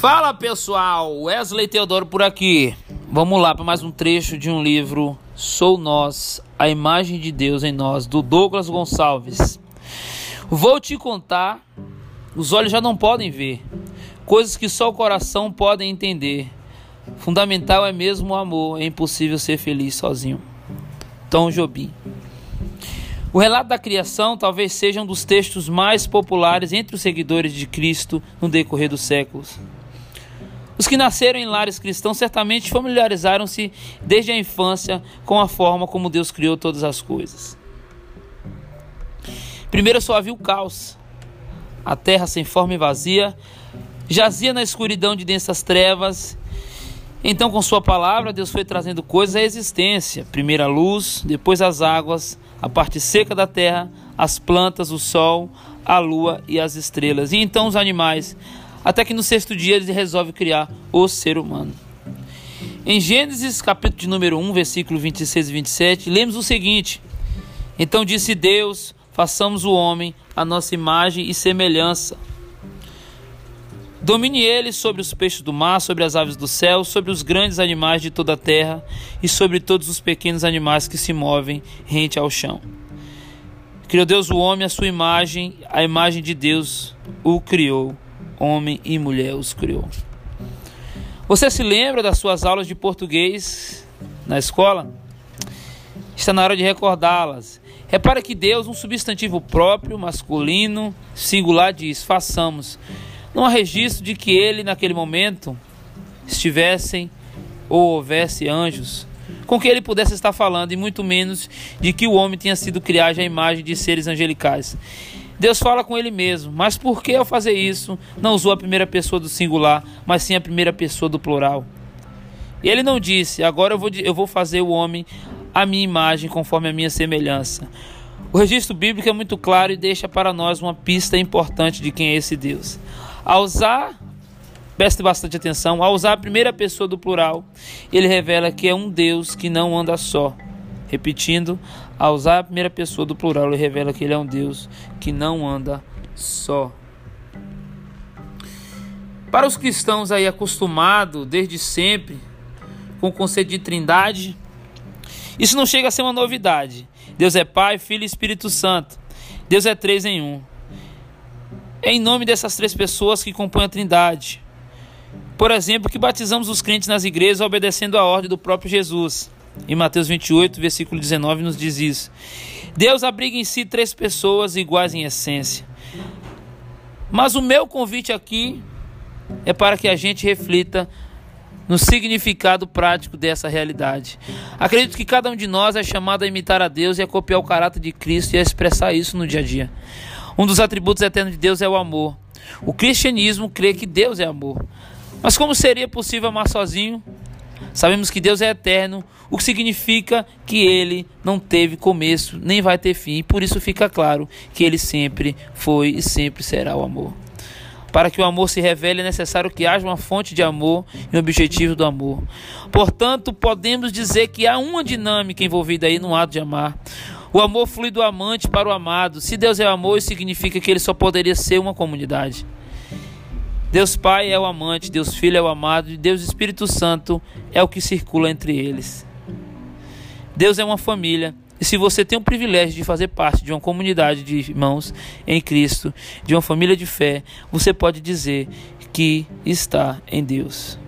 Fala pessoal, Wesley Teodoro por aqui. Vamos lá para mais um trecho de um livro Sou Nós, a imagem de Deus em nós, do Douglas Gonçalves. Vou te contar, os olhos já não podem ver, coisas que só o coração pode entender. Fundamental é mesmo o amor, é impossível ser feliz sozinho. Tom Jobim. O relato da criação talvez seja um dos textos mais populares entre os seguidores de Cristo no decorrer dos séculos. Os que nasceram em lares cristãos certamente familiarizaram-se desde a infância com a forma como Deus criou todas as coisas. Primeiro só havia o caos. A terra sem forma e vazia jazia na escuridão de densas trevas. Então, com Sua palavra, Deus foi trazendo coisas à existência: primeiro a luz, depois as águas, a parte seca da terra, as plantas, o sol, a lua e as estrelas, e então os animais, até que no sexto dia ele resolve criar o ser humano. Em Gênesis, capítulo de número 1, versículo 26 e 27, lemos o seguinte: Então disse Deus: Façamos o homem a nossa imagem e semelhança. Domine ele sobre os peixes do mar, sobre as aves do céu, sobre os grandes animais de toda a terra e sobre todos os pequenos animais que se movem rente ao chão. Criou Deus o homem à sua imagem, a imagem de Deus o criou, homem e mulher os criou. Você se lembra das suas aulas de português na escola? Está na hora de recordá-las. Repara que Deus, um substantivo próprio, masculino, singular, diz: façamos. Não há registro de que ele, naquele momento, estivessem ou houvesse anjos com que ele pudesse estar falando, e muito menos de que o homem tenha sido criado à imagem de seres angelicais. Deus fala com ele mesmo, mas por que ao fazer isso não usou a primeira pessoa do singular, mas sim a primeira pessoa do plural? E ele não disse: Agora eu vou, eu vou fazer o homem a minha imagem, conforme a minha semelhança. O registro bíblico é muito claro e deixa para nós uma pista importante de quem é esse Deus. Ao usar, preste bastante atenção, ao usar a primeira pessoa do plural, ele revela que é um Deus que não anda só. Repetindo, ao usar a primeira pessoa do plural, ele revela que ele é um Deus que não anda só. Para os cristãos aí acostumados desde sempre com o conceito de trindade, isso não chega a ser uma novidade. Deus é Pai, Filho e Espírito Santo. Deus é três em um. É em nome dessas três pessoas que compõem a Trindade. Por exemplo, que batizamos os crentes nas igrejas obedecendo a ordem do próprio Jesus. Em Mateus 28, versículo 19, nos diz isso. Deus abriga em si três pessoas iguais em essência. Mas o meu convite aqui é para que a gente reflita no significado prático dessa realidade. Acredito que cada um de nós é chamado a imitar a Deus e a copiar o caráter de Cristo e a expressar isso no dia a dia. Um dos atributos eternos de Deus é o amor. O cristianismo crê que Deus é amor. Mas como seria possível amar sozinho? Sabemos que Deus é eterno, o que significa que ele não teve começo, nem vai ter fim, e por isso fica claro que ele sempre foi e sempre será o amor. Para que o amor se revele, é necessário que haja uma fonte de amor e um objetivo do amor. Portanto, podemos dizer que há uma dinâmica envolvida aí no ato de amar. O amor flui do amante para o amado. Se Deus é amor, isso significa que ele só poderia ser uma comunidade. Deus Pai é o amante, Deus Filho é o amado e Deus Espírito Santo é o que circula entre eles. Deus é uma família. E se você tem o privilégio de fazer parte de uma comunidade de irmãos em Cristo, de uma família de fé, você pode dizer que está em Deus.